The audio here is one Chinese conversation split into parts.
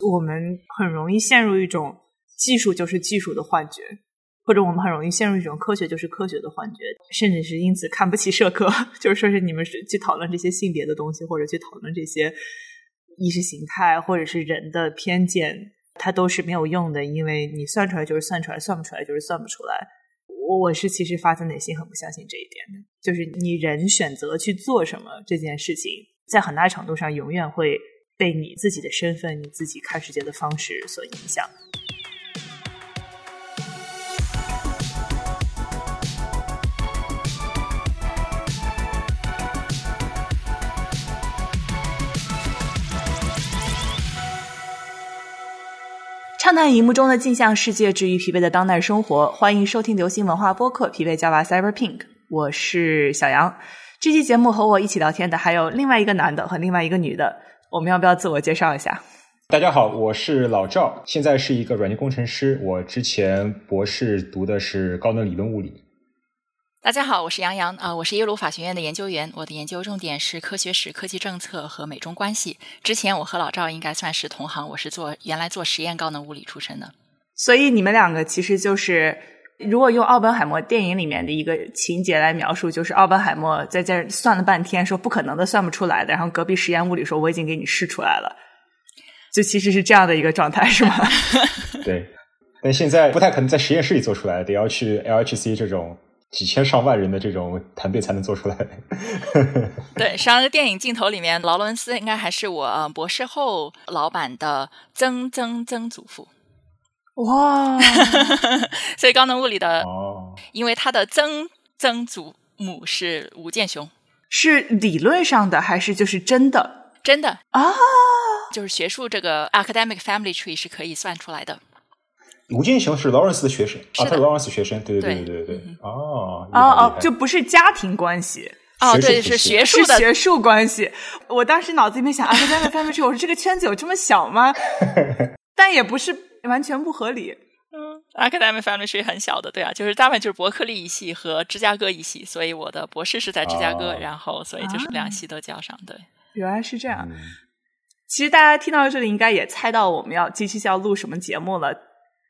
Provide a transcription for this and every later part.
我们很容易陷入一种技术就是技术的幻觉，或者我们很容易陷入一种科学就是科学的幻觉，甚至是因此看不起社科，就是说是你们是去讨论这些性别的东西，或者去讨论这些意识形态或者是人的偏见，它都是没有用的，因为你算出来就是算出来，算不出来就是算不出来。我我是其实发自内心很不相信这一点的，就是你人选择去做什么这件事情，在很大程度上永远会被你自己的身份、你自己看世界的方式所影响。畅谈荧幕中的镜像世界，治愈疲惫的当代生活。欢迎收听流行文化播客《疲惫叫吧 Cyber Pink》，我是小杨。这期节目和我一起聊天的还有另外一个男的和另外一个女的。我们要不要自我介绍一下？大家好，我是老赵，现在是一个软件工程师。我之前博士读的是高能理论物理。大家好，我是杨洋啊，我是耶鲁法学院的研究员，我的研究重点是科学史、科技政策和美中关系。之前我和老赵应该算是同行，我是做原来做实验高能物理出身的。所以你们两个其实就是，如果用奥本海默电影里面的一个情节来描述，就是奥本海默在这算了半天，说不可能的，算不出来的，然后隔壁实验物理说我已经给你试出来了，就其实是这样的一个状态，是吗？对，但现在不太可能在实验室里做出来，得要去 LHC 这种。几千上万人的这种团队才能做出来。对，上个电影镜头里面，劳伦斯应该还是我博士后老板的曾曾曾祖父。哇！所以高能物理的哦，因为他的曾曾祖母是吴健雄，是理论上的还是就是真的？真的啊！就是学术这个 academic family tree 是可以算出来的。吴建雄是劳伦斯的学生啊，他是劳伦斯学生，对对对对对对，哦哦哦，就不是家庭关系哦，对，是学术的学术关系。我当时脑子里面想，academic family tree，我说这个圈子有这么小吗？但也不是完全不合理。嗯，academic family tree 很小的，对啊，就是大部分就是伯克利一系和芝加哥一系，所以我的博士是在芝加哥，然后所以就是两系都交上。对，原来是这样。其实大家听到这里，应该也猜到我们要这期要录什么节目了。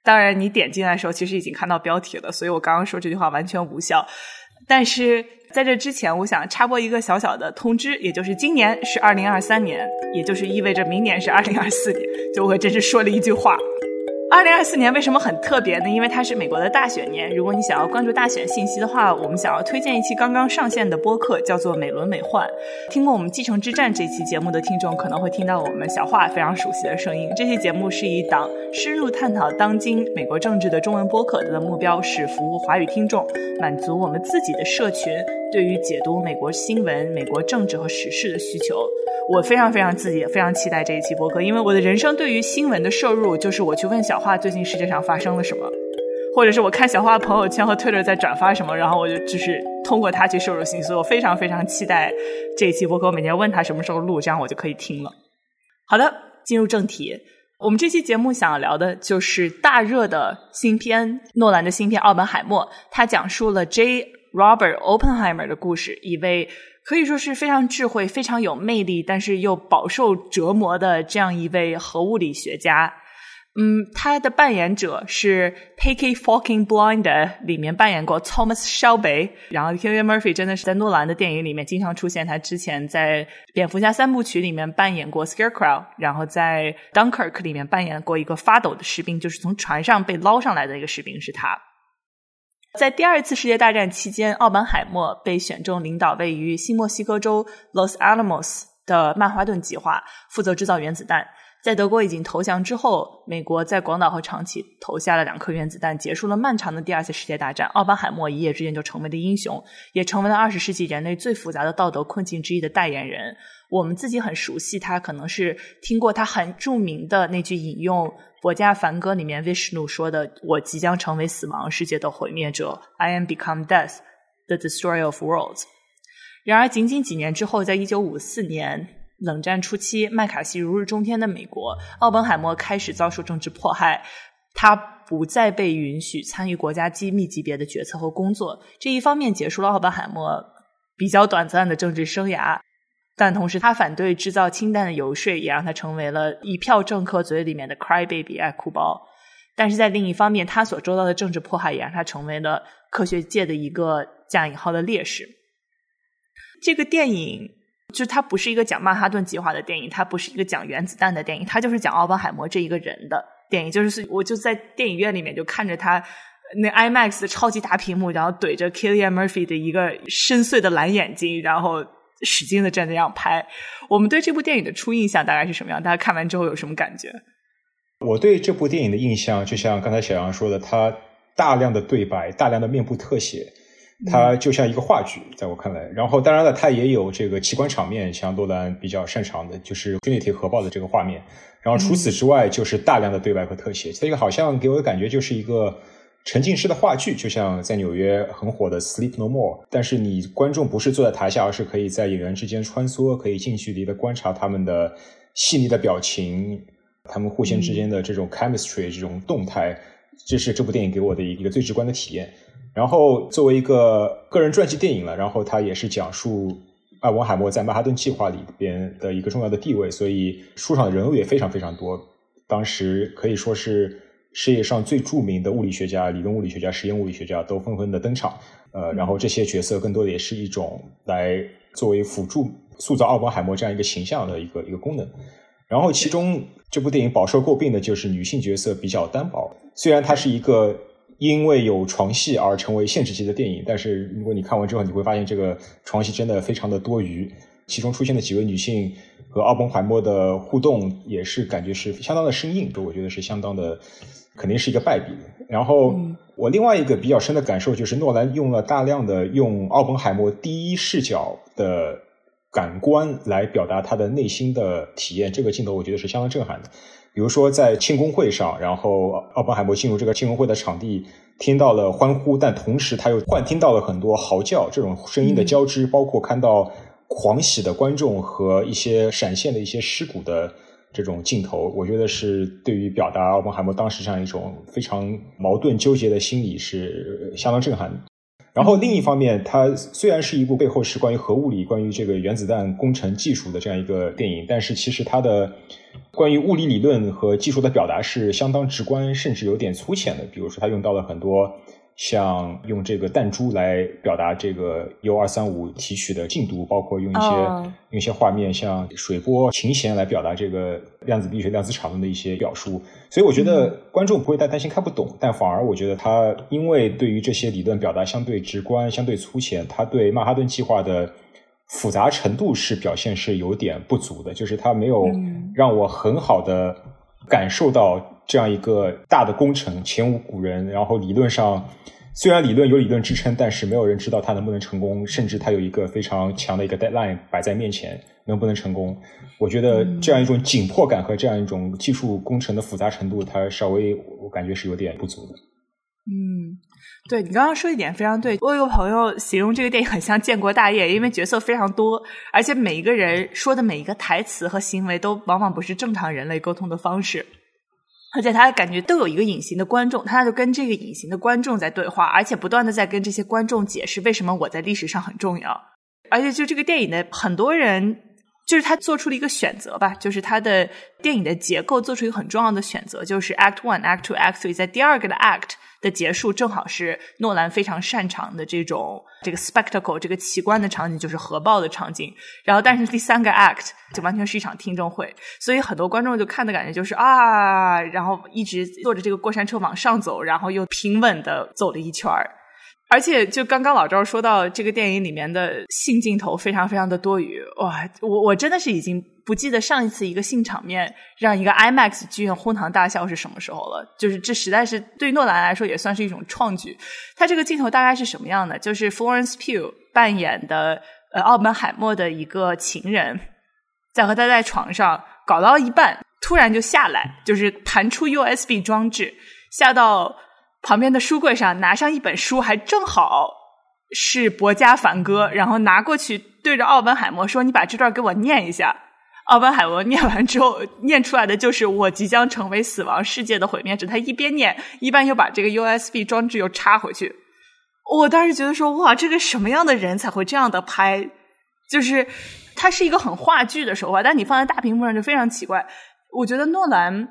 当然，你点进来的时候，其实已经看到标题了，所以我刚刚说这句话完全无效。但是在这之前，我想插播一个小小的通知，也就是今年是二零二三年，也就是意味着明年是二零二四年，就我真是说了一句话。二零二四年为什么很特别呢？因为它是美国的大选年。如果你想要关注大选信息的话，我们想要推荐一期刚刚上线的播客，叫做《美轮美奂》。听过我们《继承之战》这期节目的听众可能会听到我们小华非常熟悉的声音。这期节目是一档深入探讨当今美国政治的中文播客，它的目标是服务华语听众，满足我们自己的社群对于解读美国新闻、美国政治和时事的需求。我非常非常自己非常期待这一期播客，因为我的人生对于新闻的摄入，就是我去问小花最近世界上发生了什么，或者是我看小花朋友圈和 Twitter 在转发什么，然后我就就是通过他去摄入信息。我非常非常期待这一期播客，我每天问他什么时候录，这样我就可以听了。好的，进入正题，我们这期节目想要聊的就是大热的新片，诺兰的新片《奥本海默》，他讲述了 J. Robert Oppenheimer 的故事，一位。可以说是非常智慧、非常有魅力，但是又饱受折磨的这样一位核物理学家。嗯，他的扮演者是《Peaky Fucking Blind》里面扮演过 Thomas Shelby，然后 Killian Murphy 真的是在诺兰的电影里面经常出现。他之前在《蝙蝠侠三部曲》里面扮演过 Scarecrow，然后在《Dunkirk》里面扮演过一个发抖的士兵，就是从船上被捞上来的一个士兵，是他。在第二次世界大战期间，奥本海默被选中领导位于新墨西哥州 Los Alamos 的曼哈顿计划，负责制造原子弹。在德国已经投降之后，美国在广岛和长崎投下了两颗原子弹，结束了漫长的第二次世界大战。奥本海默一夜之间就成为了英雄，也成为了二十世纪人类最复杂的道德困境之一的代言人。我们自己很熟悉他，可能是听过他很著名的那句引用。《佛家梵歌》里面，Vishnu 说的：“我即将成为死亡世界的毁灭者，I am become death, the destroyer of worlds。”然而，仅仅几年之后，在一九五四年冷战初期，麦卡锡如日中天的美国，奥本海默开始遭受政治迫害，他不再被允许参与国家机密级别的决策和工作。这一方面结束了奥本海默比较短暂的政治生涯。但同时他反对制造氢弹的游说，也让他成为了一票政客嘴里面的 “cry baby” 爱哭包。但是在另一方面，他所受到的政治迫害也让他成为了科学界的一个加引号的烈士。这个电影就它不是一个讲曼哈顿计划的电影，它不是一个讲原子弹的电影，它就是讲奥本海默这一个人的电影。就是我就在电影院里面就看着他那 IMAX 的超级大屏幕，然后怼着 Killian Murphy 的一个深邃的蓝眼睛，然后使劲的这样拍。我们对这部电影的初印象大概是什么样？大家看完之后有什么感觉？我对这部电影的印象，就像刚才小杨说的，它大量的对白，大量的面部特写，它就像一个话剧，在我看来。然后，当然了，它也有这个奇观场面，像诺兰比较擅长的，就是《Trinity 核爆的这个画面。然后，除此之外，就是大量的对白和特写。这个好像给我的感觉就是一个沉浸式的话剧，就像在纽约很火的《Sleep No More》。但是，你观众不是坐在台下，而是可以在演员之间穿梭，可以近距离的观察他们的细腻的表情。他们互相之间的这种 chemistry 这种动态，这是这部电影给我的一个最直观的体验。然后作为一个个人传记电影了，然后它也是讲述艾文海默在曼哈顿计划里边的一个重要的地位，所以书上的人物也非常非常多。当时可以说是世界上最著名的物理学家、理论物理学家、实验物理学家都纷纷的登场。呃，然后这些角色更多的也是一种来作为辅助塑造奥本海默这样一个形象的一个一个功能。然后，其中这部电影饱受诟病的就是女性角色比较单薄。虽然它是一个因为有床戏而成为限制级的电影，但是如果你看完之后，你会发现这个床戏真的非常的多余。其中出现的几位女性和奥本海默的互动，也是感觉是相当的生硬，我觉得是相当的，肯定是一个败笔。然后，我另外一个比较深的感受就是，诺兰用了大量的用奥本海默第一视角的。感官来表达他的内心的体验，这个镜头我觉得是相当震撼的。比如说在庆功会上，然后奥本海默进入这个庆功会的场地，听到了欢呼，但同时他又幻听到了很多嚎叫，这种声音的交织，包括看到狂喜的观众和一些闪现的一些尸骨的这种镜头，我觉得是对于表达奥本海默当时这样一种非常矛盾纠结的心理是相当震撼的。然后另一方面，它虽然是一部背后是关于核物理、关于这个原子弹工程技术的这样一个电影，但是其实它的关于物理理论和技术的表达是相当直观，甚至有点粗浅的。比如说，它用到了很多。像用这个弹珠来表达这个 U 二三五提取的进度，包括用一些用一些画面，像水波、琴弦来表达这个量子力学、量子场论的一些表述。所以我觉得观众不会太担心看不懂，但反而我觉得他因为对于这些理论表达相对直观、相对粗浅，他对曼哈顿计划的复杂程度是表现是有点不足的，就是他没有让我很好的感受到。这样一个大的工程前无古人，然后理论上虽然理论有理论支撑，但是没有人知道它能不能成功，甚至它有一个非常强的一个 deadline 摆在面前，能不能成功？我觉得这样一种紧迫感和这样一种技术工程的复杂程度，它稍微我感觉是有点不足的。嗯，对你刚刚说一点非常对，我有个朋友形容这个电影很像建国大业，因为角色非常多，而且每一个人说的每一个台词和行为都往往不是正常人类沟通的方式。而且他感觉都有一个隐形的观众，他就跟这个隐形的观众在对话，而且不断的在跟这些观众解释为什么我在历史上很重要。而且就这个电影的很多人，就是他做出了一个选择吧，就是他的电影的结构做出一个很重要的选择，就是 Act One、Act Two、Act Three，在第二个的 Act。的结束正好是诺兰非常擅长的这种这个 spectacle 这个奇观的场景，就是核爆的场景。然后，但是第三个 act 就完全是一场听证会，所以很多观众就看的感觉就是啊，然后一直坐着这个过山车往上走，然后又平稳的走了一圈儿。而且，就刚刚老赵说到这个电影里面的性镜头非常非常的多余，哇！我我真的是已经不记得上一次一个性场面让一个 IMAX 剧院哄堂大笑是什么时候了。就是这实在是对诺兰来说也算是一种创举。他这个镜头大概是什么样的？就是 Florence Pugh 扮演的呃奥本海默的一个情人，在和他在床上搞到一半，突然就下来，就是弹出 USB 装置，下到。旁边的书柜上拿上一本书，还正好是《博家梵歌》，然后拿过去对着奥本海默说：“你把这段给我念一下。”奥本海默念完之后，念出来的就是“我即将成为死亡世界的毁灭者”。他一边念，一边又把这个 USB 装置又插回去。我当时觉得说：“哇，这个什么样的人才会这样的拍？就是。”它是一个很话剧的手法，但你放在大屏幕上就非常奇怪。我觉得诺兰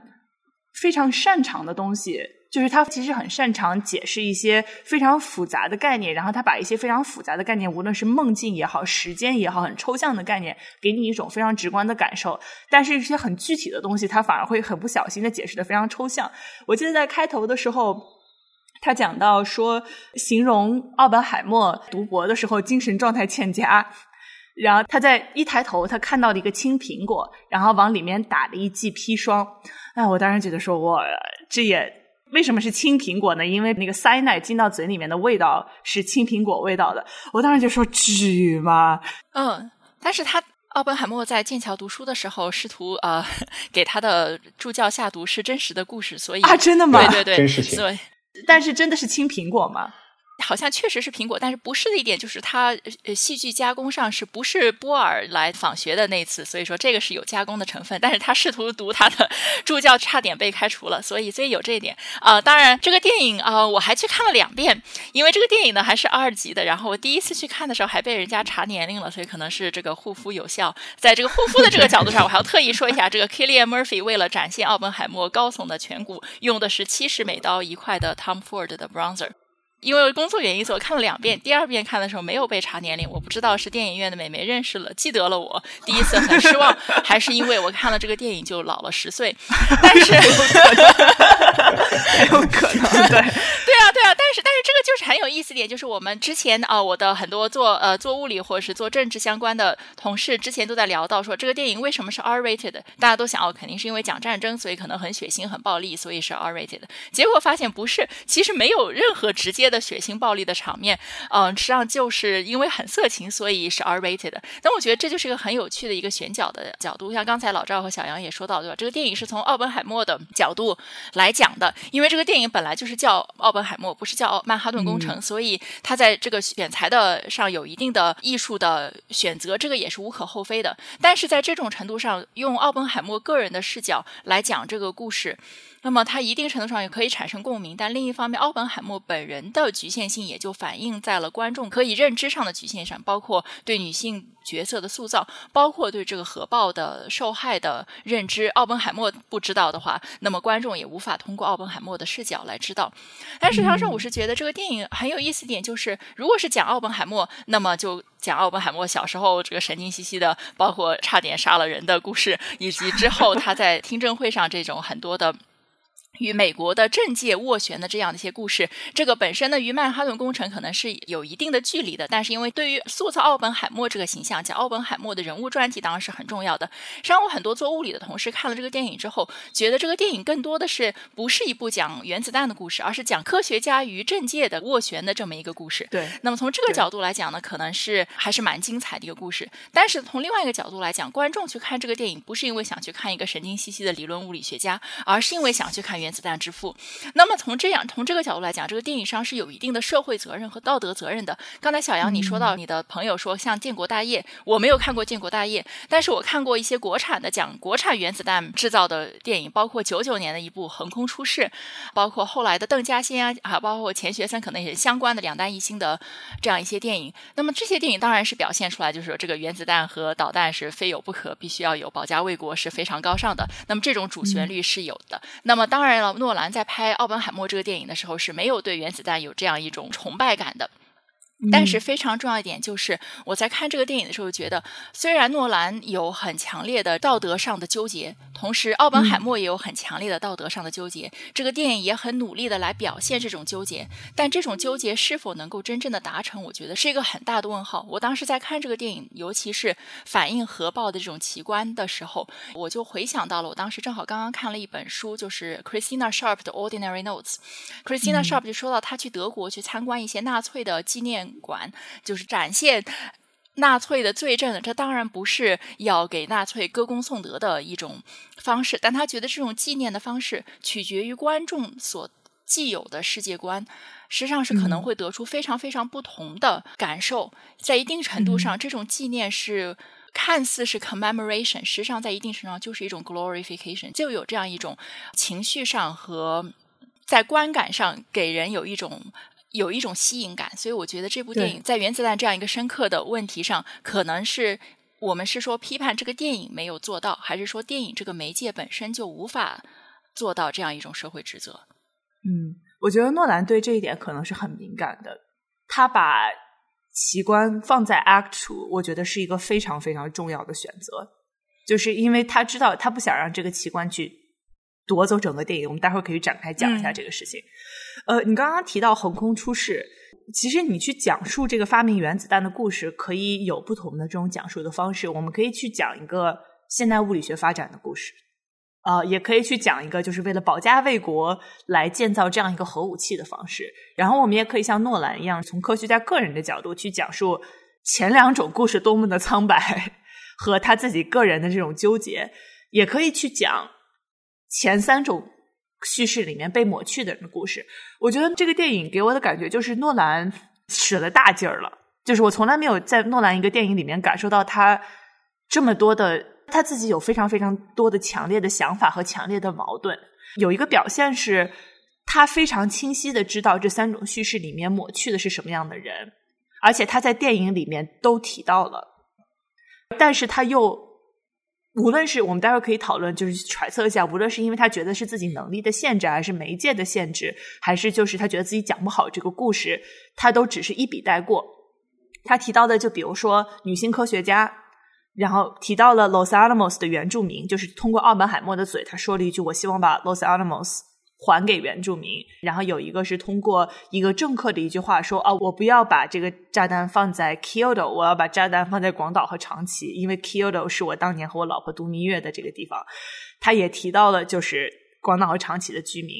非常擅长的东西。就是他其实很擅长解释一些非常复杂的概念，然后他把一些非常复杂的概念，无论是梦境也好、时间也好，很抽象的概念，给你一种非常直观的感受。但是，一些很具体的东西，他反而会很不小心的解释的非常抽象。我记得在开头的时候，他讲到说，形容奥本海默读博的时候精神状态欠佳，然后他在一抬头，他看到了一个青苹果，然后往里面打了一剂砒霜。哎，我当时觉得说，我这也。为什么是青苹果呢？因为那个塞奶进到嘴里面的味道是青苹果味道的。我当时就说：“至于吗？”嗯，但是他奥本海默在剑桥读书的时候，试图呃给他的助教下毒是真实的故事，所以啊，真的吗？对对对，真实情。但是真的是青苹果吗？好像确实是苹果，但是不是的一点就是它呃戏剧加工上是不是波尔来访学的那次，所以说这个是有加工的成分。但是他试图读他的 助教，差点被开除了，所以所以有这一点啊。当然这个电影啊，我还去看了两遍，因为这个电影呢还是二级的。然后我第一次去看的时候还被人家查年龄了，所以可能是这个护肤有效。在这个护肤的这个角度上，我还要特意说一下，这个 Killian Murphy 为了展现奥本海默高耸的颧骨，用的是七十美刀一块的 Tom Ford 的 bronzer。因为工作原因，所以我看了两遍。第二遍看的时候没有被查年龄，我不知道是电影院的美眉认识了，记得了我。第一次很失望，还是因为我看了这个电影就老了十岁。但是有可能，有可能，对，对啊，对啊。但是，但是这个就是很有意思点，就是我们之前啊，我的很多做呃做物理或者是做政治相关的同事之前都在聊到说，这个电影为什么是 R-rated？大家都想哦，肯定是因为讲战争，所以可能很血腥、很暴力，所以是 R-rated。结果发现不是，其实没有任何直接。的血腥暴力的场面，嗯，实际上就是因为很色情，所以是 R-rated 的。但我觉得这就是一个很有趣的一个选角的角度。像刚才老赵和小杨也说到，对吧？这个电影是从奥本海默的角度来讲的，因为这个电影本来就是叫奥本海默，不是叫曼哈顿工程，所以他在这个选材的上有一定的艺术的选择，这个也是无可厚非的。但是在这种程度上，用奥本海默个人的视角来讲这个故事。那么它一定程度上也可以产生共鸣，但另一方面，奥本海默本人的局限性也就反映在了观众可以认知上的局限上，包括对女性角色的塑造，包括对这个核爆的受害的认知。奥本海默不知道的话，那么观众也无法通过奥本海默的视角来知道。但实际上，我是觉得这个电影很有意思点，就是如果是讲奥本海默，那么就讲奥本海默小时候这个神经兮兮的，包括差点杀了人的故事，以及之后他在听证会上这种很多的。与美国的政界斡旋的这样的一些故事，这个本身呢，与曼哈顿工程可能是有一定的距离的。但是，因为对于塑造奥本海默这个形象，讲奥本海默的人物传记当然是很重要的。实际上，我很多做物理的同事看了这个电影之后，觉得这个电影更多的是不是一部讲原子弹的故事，而是讲科学家与政界的斡旋的这么一个故事。对。那么从这个角度来讲呢，可能是还是蛮精彩的一个故事。但是从另外一个角度来讲，观众去看这个电影，不是因为想去看一个神经兮兮的理论物理学家，而是因为想去看原。原子弹之父。那么从这样从这个角度来讲，这个电影上是有一定的社会责任和道德责任的。刚才小杨你说到你的朋友说像《建国大业》，我没有看过《建国大业》，但是我看过一些国产的讲国产原子弹制造的电影，包括九九年的一部《横空出世》，包括后来的邓稼先啊，啊包括钱学森可能也是相关的两弹一星的这样一些电影。那么这些电影当然是表现出来，就是说这个原子弹和导弹是非有不可，必须要有，保家卫国是非常高尚的。那么这种主旋律是有的。那么当然。当然了诺兰在拍《奥本海默》这个电影的时候是没有对原子弹有这样一种崇拜感的。但是非常重要一点就是，我在看这个电影的时候觉得，虽然诺兰有很强烈的道德上的纠结，同时奥本海默也有很强烈的道德上的纠结，这个电影也很努力的来表现这种纠结，但这种纠结是否能够真正的达成，我觉得是一个很大的问号。我当时在看这个电影，尤其是反映核爆的这种奇观的时候，我就回想到了我当时正好刚刚看了一本书，就是 Christina Sharp 的 Ordinary Notes。Christina Sharp 就说到他去德国去参观一些纳粹的纪念。馆就是展现纳粹的罪证，这当然不是要给纳粹歌功颂德的一种方式，但他觉得这种纪念的方式取决于观众所既有的世界观，实际上是可能会得出非常非常不同的感受。在一定程度上，这种纪念是看似是 commemoration，实际上在一定程度上就是一种 glorification，就有这样一种情绪上和在观感上给人有一种。有一种吸引感，所以我觉得这部电影在原子弹这样一个深刻的问题上，可能是我们是说批判这个电影没有做到，还是说电影这个媒介本身就无法做到这样一种社会职责？嗯，我觉得诺兰对这一点可能是很敏感的。他把奇观放在 Act Two，我觉得是一个非常非常重要的选择，就是因为他知道他不想让这个奇观去夺走整个电影。我们待会儿可以展开讲一下这个事情。呃，你刚刚提到横空出世。其实你去讲述这个发明原子弹的故事，可以有不同的这种讲述的方式。我们可以去讲一个现代物理学发展的故事，呃，也可以去讲一个就是为了保家卫国来建造这样一个核武器的方式。然后我们也可以像诺兰一样，从科学家个人的角度去讲述前两种故事多么的苍白 和他自己个人的这种纠结。也可以去讲前三种。叙事里面被抹去的人的故事，我觉得这个电影给我的感觉就是诺兰使了大劲儿了。就是我从来没有在诺兰一个电影里面感受到他这么多的他自己有非常非常多的强烈的想法和强烈的矛盾。有一个表现是，他非常清晰的知道这三种叙事里面抹去的是什么样的人，而且他在电影里面都提到了，但是他又。无论是我们待会儿可以讨论，就是揣测一下，无论是因为他觉得是自己能力的限制，还是媒介的限制，还是就是他觉得自己讲不好这个故事，他都只是一笔带过。他提到的，就比如说女性科学家，然后提到了 Los Alamos 的原住民，就是通过奥本海默的嘴，他说了一句：“我希望把 Los Alamos。”还给原住民，然后有一个是通过一个政客的一句话说：“啊，我不要把这个炸弹放在 Kyoto，我要把炸弹放在广岛和长崎，因为 Kyoto 是我当年和我老婆度蜜月的这个地方。”他也提到了就是广岛和长崎的居民，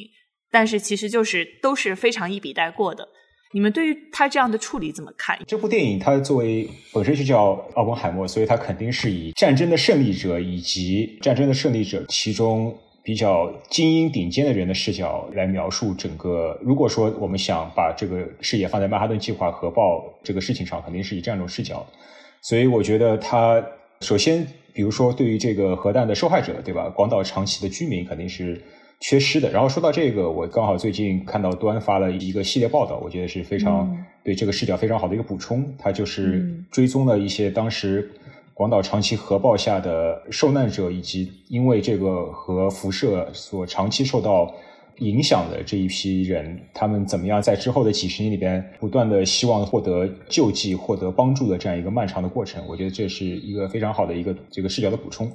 但是其实就是都是非常一笔带过的。你们对于他这样的处理怎么看？这部电影它作为本身就叫奥本海默，所以它肯定是以战争的胜利者以及战争的胜利者其中。比较精英顶尖的人的视角来描述整个。如果说我们想把这个视野放在曼哈顿计划核爆这个事情上，肯定是以这样一种视角。所以我觉得他首先，比如说对于这个核弹的受害者，对吧？广岛、长崎的居民肯定是缺失的。然后说到这个，我刚好最近看到端发了一个系列报道，我觉得是非常对这个视角非常好的一个补充。他就是追踪了一些当时。广岛长期核爆下的受难者，以及因为这个核辐射所长期受到影响的这一批人，他们怎么样在之后的几十年里边不断的希望获得救济、获得帮助的这样一个漫长的过程？我觉得这是一个非常好的一个这个视角的补充。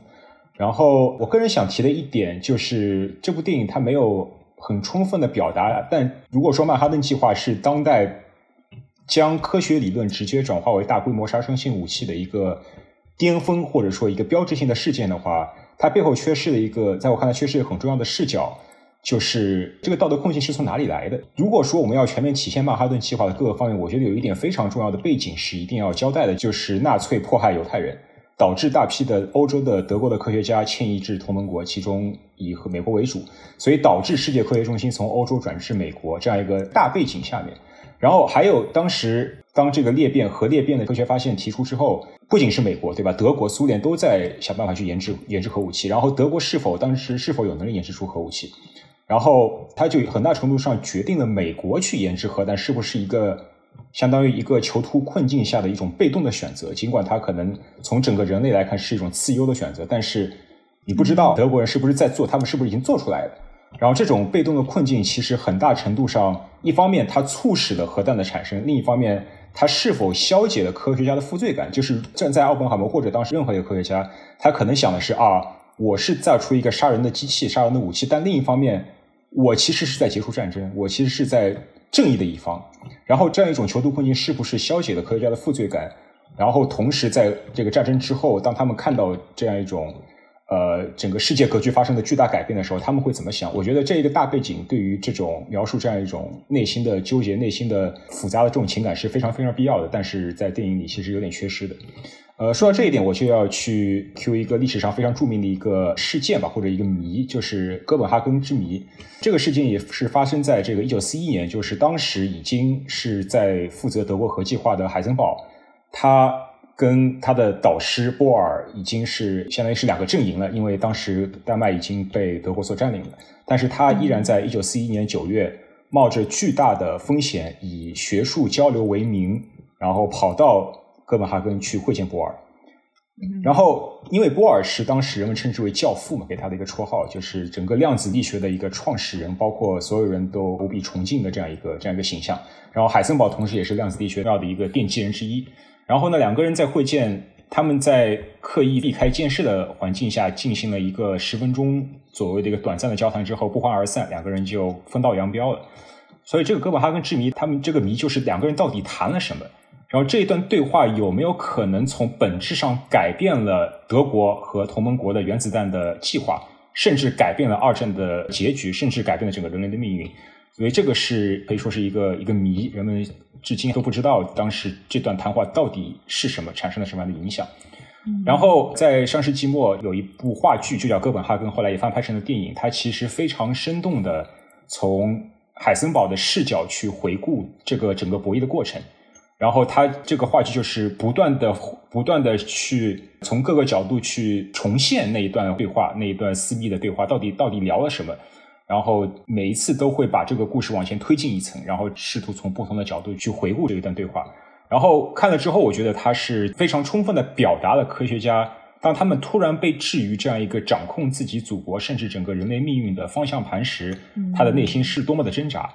然后，我个人想提的一点就是，这部电影它没有很充分的表达，但如果说曼哈顿计划是当代将科学理论直接转化为大规模杀伤性武器的一个。巅峰或者说一个标志性的事件的话，它背后缺失了一个，在我看来缺失一个很重要的视角，就是这个道德困境是从哪里来的。如果说我们要全面体现曼哈顿计划的各个方面，我觉得有一点非常重要的背景是一定要交代的，就是纳粹迫害犹太人，导致大批的欧洲的德国的科学家迁移至同盟国，其中以和美国为主，所以导致世界科学中心从欧洲转至美国这样一个大背景下面。然后还有当时当这个裂变核裂变的科学发现提出之后，不仅是美国对吧？德国、苏联都在想办法去研制研制核武器。然后德国是否当时是否有能力研制出核武器？然后它就很大程度上决定了美国去研制核弹是不是一个相当于一个囚徒困境下的一种被动的选择。尽管它可能从整个人类来看是一种次优的选择，但是你不知道德国人是不是在做，他们是不是已经做出来了。然后这种被动的困境，其实很大程度上，一方面它促使了核弹的产生，另一方面它是否消解了科学家的负罪感？就是站在奥本海默或者当时任何一个科学家，他可能想的是啊，我是造出一个杀人的机器、杀人的武器，但另一方面，我其实是在结束战争，我其实是在正义的一方。然后这样一种囚徒困境，是不是消解了科学家的负罪感？然后同时在这个战争之后，当他们看到这样一种。呃，整个世界格局发生的巨大改变的时候，他们会怎么想？我觉得这一个大背景对于这种描述这样一种内心的纠结、内心的复杂的这种情感是非常非常必要的。但是在电影里其实有点缺失的。呃，说到这一点，我就要去 Q 一个历史上非常著名的一个事件吧，或者一个谜，就是哥本哈根之谜。这个事件也是发生在这个一九四一年，就是当时已经是在负责德国核计划的海森堡，他。跟他的导师波尔已经是相当于是两个阵营了，因为当时丹麦已经被德国所占领了，但是他依然在一九四一年九月冒着巨大的风险，以学术交流为名，然后跑到哥本哈根去会见波尔。然后，因为波尔是当时人们称之为教父嘛，给他的一个绰号，就是整个量子力学的一个创始人，包括所有人都无比崇敬的这样一个这样一个形象。然后，海森堡同时也是量子力学要的一个奠基人之一。然后呢，两个人在会见，他们在刻意避开监视的环境下进行了一个十分钟左右的一个短暂的交谈之后，不欢而散，两个人就分道扬镳了。所以，这个哥本哈根之谜，他们这个谜就是两个人到底谈了什么。然后这一段对话有没有可能从本质上改变了德国和同盟国的原子弹的计划，甚至改变了二战的结局，甚至改变了整个人类的命运？所以这个是可以说是一个一个谜，人们至今都不知道当时这段谈话到底是什么，产生了什么样的影响。然后在上世纪末有一部话剧，就叫《哥本哈根》，后来也翻拍成了电影。它其实非常生动的从海森堡的视角去回顾这个整个博弈的过程。然后他这个话剧就是不断的、不断的去从各个角度去重现那一段对话、那一段私密的对话，到底到底聊了什么？然后每一次都会把这个故事往前推进一层，然后试图从不同的角度去回顾这一段对话。然后看了之后，我觉得他是非常充分的表达了科学家当他们突然被置于这样一个掌控自己祖国甚至整个人类命运的方向盘时，他的内心是多么的挣扎。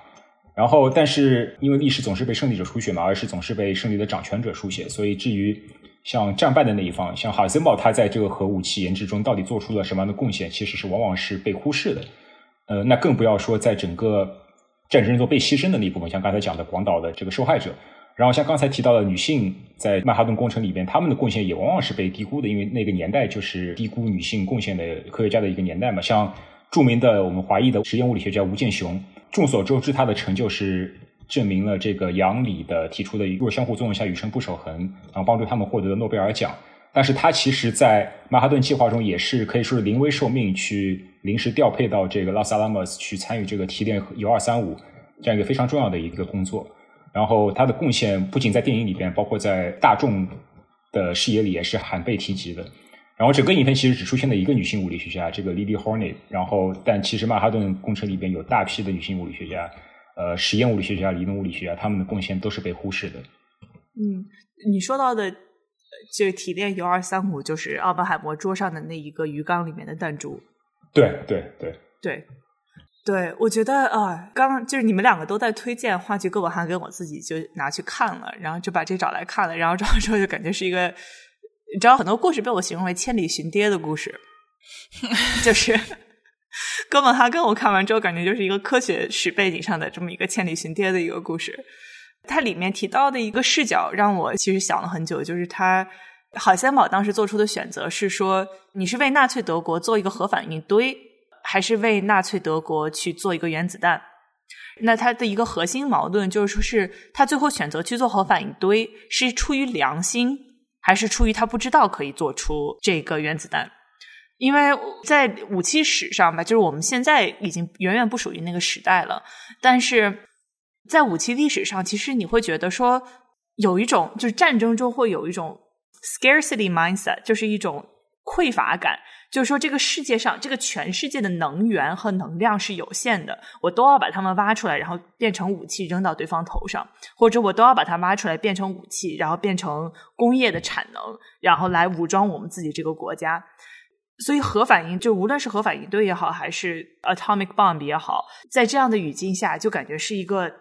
然后，但是因为历史总是被胜利者书写嘛，而是总是被胜利的掌权者书写，所以至于像战败的那一方，像海森堡，他在这个核武器研制中到底做出了什么样的贡献，其实是往往是被忽视的。呃，那更不要说在整个战争中被牺牲的那一部分，像刚才讲的广岛的这个受害者，然后像刚才提到的女性在曼哈顿工程里边，他们的贡献也往往是被低估的，因为那个年代就是低估女性贡献的科学家的一个年代嘛。像著名的我们华裔的实验物理学家吴健雄。众所周知，他的成就是证明了这个杨理的提出的若相互作用下宇称不守恒，然后帮助他们获得了诺贝尔奖。但是他其实，在曼哈顿计划中也是可以说是临危受命，去临时调配到这个拉斯阿拉莫斯去参与这个提炼铀二三五这样一个非常重要的一个工作。然后他的贡献不仅在电影里边，包括在大众的视野里也是罕被提及的。然后整个影片其实只出现了一个女性物理学家，这个 Lily Hornet。然后，但其实曼哈顿工程里边有大批的女性物理学家，呃，实验物理学家、理论物理学家，他们的贡献都是被忽视的。嗯，你说到的这个提炼铀二三五，就是奥本海默桌上的那一个鱼缸里面的弹珠。对对对对对，我觉得啊，刚刚就是你们两个都在推荐话剧《哥本哈根》，我自己就拿去看了，然后就把这找来看了，然后找完之后就感觉是一个。你知道很多故事被我形容为千里寻爹的故事，就是哥本哈根。我看完之后，感觉就是一个科学史背景上的这么一个千里寻爹的一个故事。它里面提到的一个视角，让我其实想了很久，就是他海森堡当时做出的选择是说：你是为纳粹德国做一个核反应堆，还是为纳粹德国去做一个原子弹？那他的一个核心矛盾就是说，是他最后选择去做核反应堆，是出于良心。还是出于他不知道可以做出这个原子弹，因为在武器史上吧，就是我们现在已经远远不属于那个时代了。但是在武器历史上，其实你会觉得说有一种，就是战争中会有一种 scarcity mindset，就是一种匮乏感。就是说，这个世界上，这个全世界的能源和能量是有限的，我都要把它们挖出来，然后变成武器扔到对方头上，或者我都要把它挖出来变成武器，然后变成工业的产能，然后来武装我们自己这个国家。所以，核反应就无论是核反应堆也好，还是 atomic bomb 也好，在这样的语境下，就感觉是一个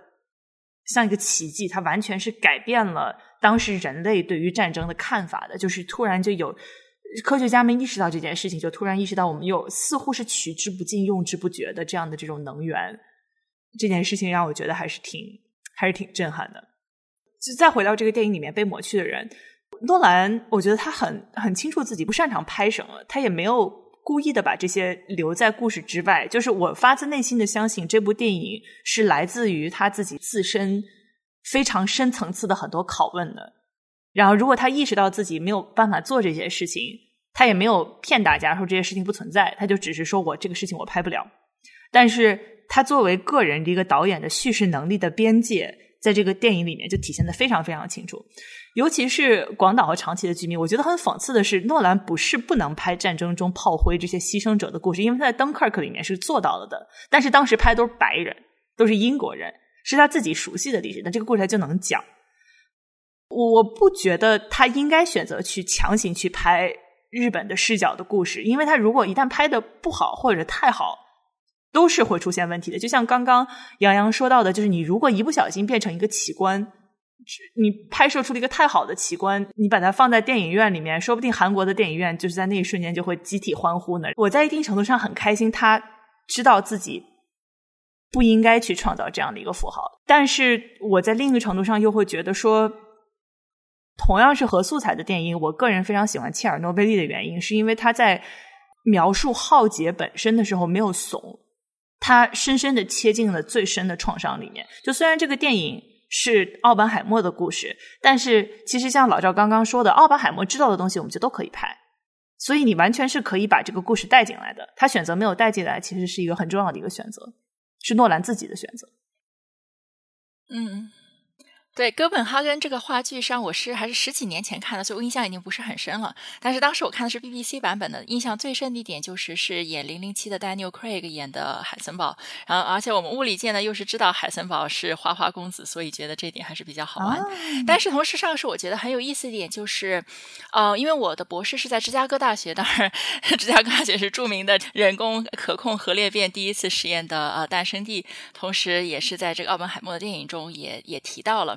像一个奇迹，它完全是改变了当时人类对于战争的看法的，就是突然就有。科学家们意识到这件事情，就突然意识到我们有似乎是取之不尽、用之不绝的这样的这种能源。这件事情让我觉得还是挺还是挺震撼的。就再回到这个电影里面被抹去的人，诺兰，我觉得他很很清楚自己不擅长拍什么，他也没有故意的把这些留在故事之外。就是我发自内心的相信，这部电影是来自于他自己自身非常深层次的很多拷问的。然后，如果他意识到自己没有办法做这些事情，他也没有骗大家说这些事情不存在，他就只是说我这个事情我拍不了。但是他作为个人的一个导演的叙事能力的边界，在这个电影里面就体现的非常非常清楚。尤其是广岛和长崎的居民，我觉得很讽刺的是，诺兰不是不能拍战争中炮灰这些牺牲者的故事，因为他在登克尔克里面是做到了的。但是当时拍的都是白人，都是英国人，是他自己熟悉的历史，那这个故事他就能讲。我不觉得他应该选择去强行去拍日本的视角的故事，因为他如果一旦拍的不好或者太好，都是会出现问题的。就像刚刚杨洋说到的，就是你如果一不小心变成一个奇观。你拍摄出了一个太好的奇观，你把它放在电影院里面，说不定韩国的电影院就是在那一瞬间就会集体欢呼呢。我在一定程度上很开心，他知道自己不应该去创造这样的一个符号，但是我在另一个程度上又会觉得说，同样是核素材的电影，我个人非常喜欢切尔诺贝利的原因，是因为他在描述浩劫本身的时候没有怂，他深深的切进了最深的创伤里面。就虽然这个电影。是奥本海默的故事，但是其实像老赵刚刚说的，奥本海默知道的东西，我们就都可以拍，所以你完全是可以把这个故事带进来的。他选择没有带进来，其实是一个很重要的一个选择，是诺兰自己的选择。嗯。对，哥本哈根这个话剧上，我是还是十几年前看的，所以我印象已经不是很深了。但是当时我看的是 BBC 版本的，印象最深的一点就是是演零零七的 Daniel Craig 演的海森堡。然后，而且我们物理界呢又是知道海森堡是花花公子，所以觉得这点还是比较好玩。但是同时上是我觉得很有意思一点就是，呃，因为我的博士是在芝加哥大学，当然芝加哥大学是著名的人工可控核裂变第一次实验的呃诞生地，同时也是在这个奥本海默的电影中也也提到了。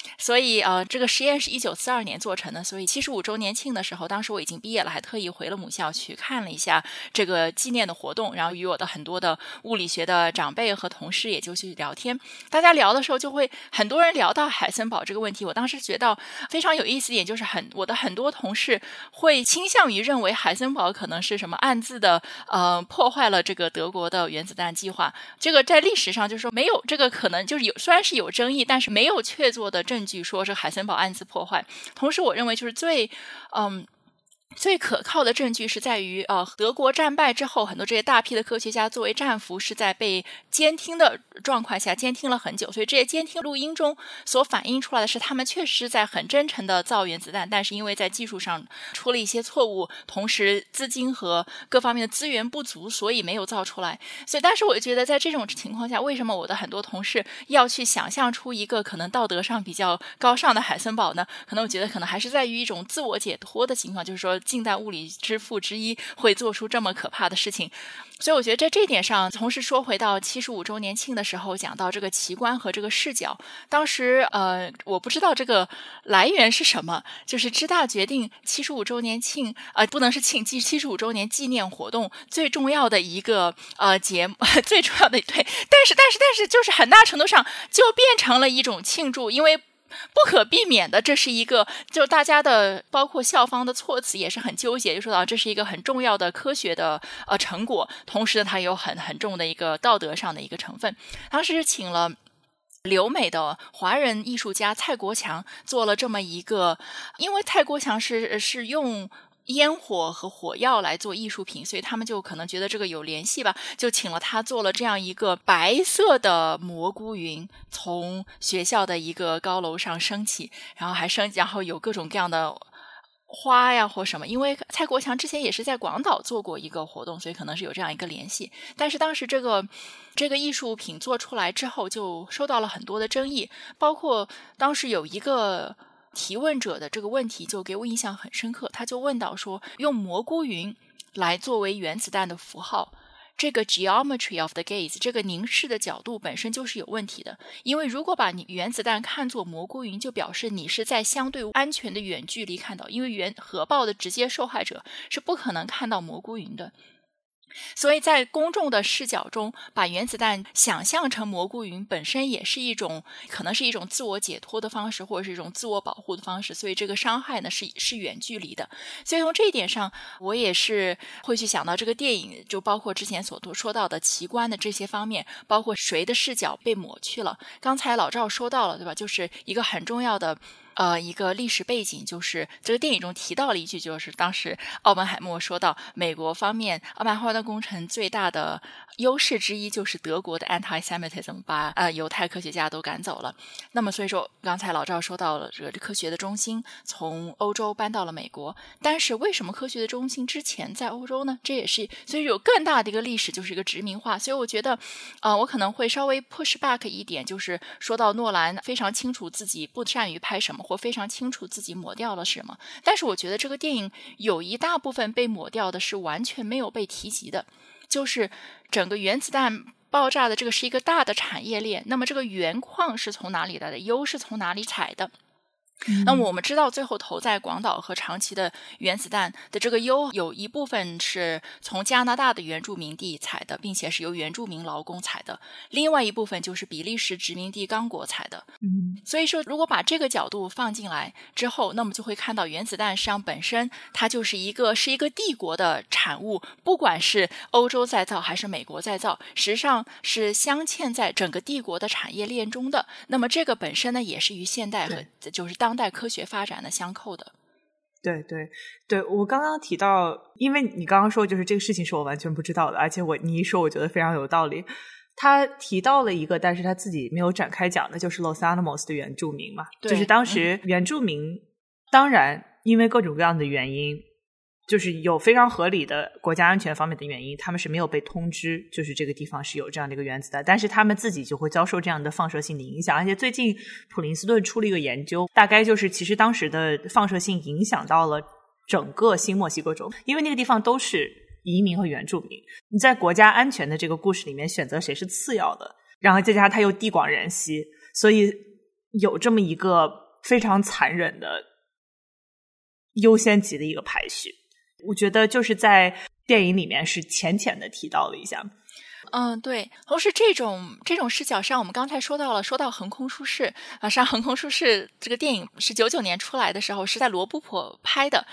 所以呃，这个实验是一九四二年做成的，所以七十五周年庆的时候，当时我已经毕业了，还特意回了母校去看了一下这个纪念的活动，然后与我的很多的物理学的长辈和同事也就去聊天。大家聊的时候，就会很多人聊到海森堡这个问题。我当时觉得非常有意思一点，就是很我的很多同事会倾向于认为海森堡可能是什么暗自的呃破坏了这个德国的原子弹计划。这个在历史上就是说没有这个可能，就是有虽然是有争议，但是没有确凿的证据。说是海森堡案子破坏，同时我认为就是最，嗯。最可靠的证据是在于，呃，德国战败之后，很多这些大批的科学家作为战俘是在被监听的状况下监听了很久，所以这些监听录音中所反映出来的是，他们确实在很真诚的造原子弹，但是因为在技术上出了一些错误，同时资金和各方面的资源不足，所以没有造出来。所以，但是我觉得在这种情况下，为什么我的很多同事要去想象出一个可能道德上比较高尚的海森堡呢？可能我觉得可能还是在于一种自我解脱的情况，就是说。近代物理之父之一会做出这么可怕的事情，所以我觉得在这点上，同时说回到七十五周年庆的时候，讲到这个奇观和这个视角，当时呃，我不知道这个来源是什么，就是知大决定七十五周年庆，呃，不能是庆纪七十五周年纪念活动最重要的一个呃节目，最重要的对，但是但是但是就是很大程度上就变成了一种庆祝，因为。不可避免的，这是一个，就大家的，包括校方的措辞也是很纠结，就说到这是一个很重要的科学的呃成果，同时呢，它有很很重的一个道德上的一个成分。当时请了留美的华人艺术家蔡国强做了这么一个，因为蔡国强是是用。烟火和火药来做艺术品，所以他们就可能觉得这个有联系吧，就请了他做了这样一个白色的蘑菇云，从学校的一个高楼上升起，然后还升，然后有各种各样的花呀或什么。因为蔡国强之前也是在广岛做过一个活动，所以可能是有这样一个联系。但是当时这个这个艺术品做出来之后，就受到了很多的争议，包括当时有一个。提问者的这个问题就给我印象很深刻，他就问到说：“用蘑菇云来作为原子弹的符号，这个 geometry of the gaze，这个凝视的角度本身就是有问题的。因为如果把你原子弹看作蘑菇云，就表示你是在相对安全的远距离看到，因为原核爆的直接受害者是不可能看到蘑菇云的。”所以在公众的视角中，把原子弹想象成蘑菇云，本身也是一种可能是一种自我解脱的方式，或者是一种自我保护的方式。所以这个伤害呢，是是远距离的。所以从这一点上，我也是会去想到这个电影，就包括之前所说到的奇观的这些方面，包括谁的视角被抹去了。刚才老赵说到了，对吧？就是一个很重要的。呃，一个历史背景就是这个电影中提到了一句，就是当时奥本海默说到，美国方面奥本海默的工程最大的优势之一就是德国的 anti-Semitism 把呃犹太科学家都赶走了。那么所以说，刚才老赵说到了这个科学的中心从欧洲搬到了美国，但是为什么科学的中心之前在欧洲呢？这也是所以有更大的一个历史，就是一个殖民化。所以我觉得，呃，我可能会稍微 push back 一点，就是说到诺兰非常清楚自己不善于拍什么。或非常清楚自己抹掉了什么。但是我觉得这个电影有一大部分被抹掉的是完全没有被提及的，就是整个原子弹爆炸的这个是一个大的产业链。那么这个原矿是从哪里来的？铀是从哪里采的？那么我们知道，最后投在广岛和长崎的原子弹的这个铀，有一部分是从加拿大的原住民地采的，并且是由原住民劳工采的；另外一部分就是比利时殖民地刚果采的。嗯，所以说，如果把这个角度放进来之后，那么就会看到原子弹实际上本身它就是一个是一个帝国的产物，不管是欧洲再造还是美国再造，实际上是镶嵌在整个帝国的产业链中的。那么这个本身呢，也是与现代和就是当。当代科学发展的相扣的，对对对，我刚刚提到，因为你刚刚说就是这个事情是我完全不知道的，而且我你一说，我觉得非常有道理。他提到了一个，但是他自己没有展开讲的，就是 Los Alamos 的原住民嘛，就是当时原住民，当然因为各种各样的原因。就是有非常合理的国家安全方面的原因，他们是没有被通知，就是这个地方是有这样的一个原子弹，但是他们自己就会遭受这样的放射性的影响。而且最近普林斯顿出了一个研究，大概就是其实当时的放射性影响到了整个新墨西哥州，因为那个地方都是移民和原住民。你在国家安全的这个故事里面选择谁是次要的，然后再加上它又地广人稀，所以有这么一个非常残忍的优先级的一个排序。我觉得就是在电影里面是浅浅的提到了一下，嗯，对。同时，这种这种视角上，我们刚才说到了，说到横空出世啊，上横空出世这个电影是九九年出来的时候，是在罗布泊拍的。